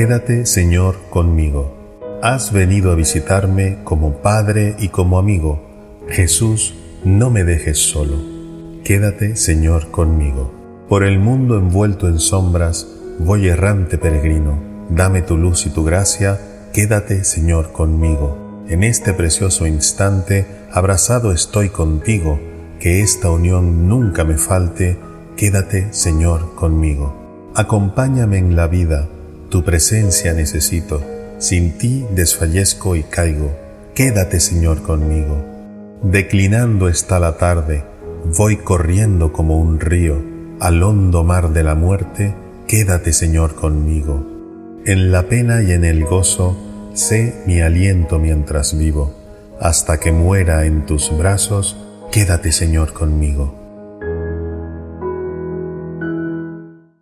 Quédate, Señor, conmigo. Has venido a visitarme como Padre y como amigo. Jesús, no me dejes solo. Quédate, Señor, conmigo. Por el mundo envuelto en sombras, voy errante peregrino. Dame tu luz y tu gracia. Quédate, Señor, conmigo. En este precioso instante, abrazado estoy contigo. Que esta unión nunca me falte. Quédate, Señor, conmigo. Acompáñame en la vida. Tu presencia necesito sin ti desfallezco y caigo. Quédate, Señor, conmigo. Declinando está la tarde, voy corriendo como un río al hondo mar de la muerte. Quédate, Señor, conmigo. En la pena y en el gozo, sé mi aliento mientras vivo. Hasta que muera en tus brazos, quédate, Señor, conmigo.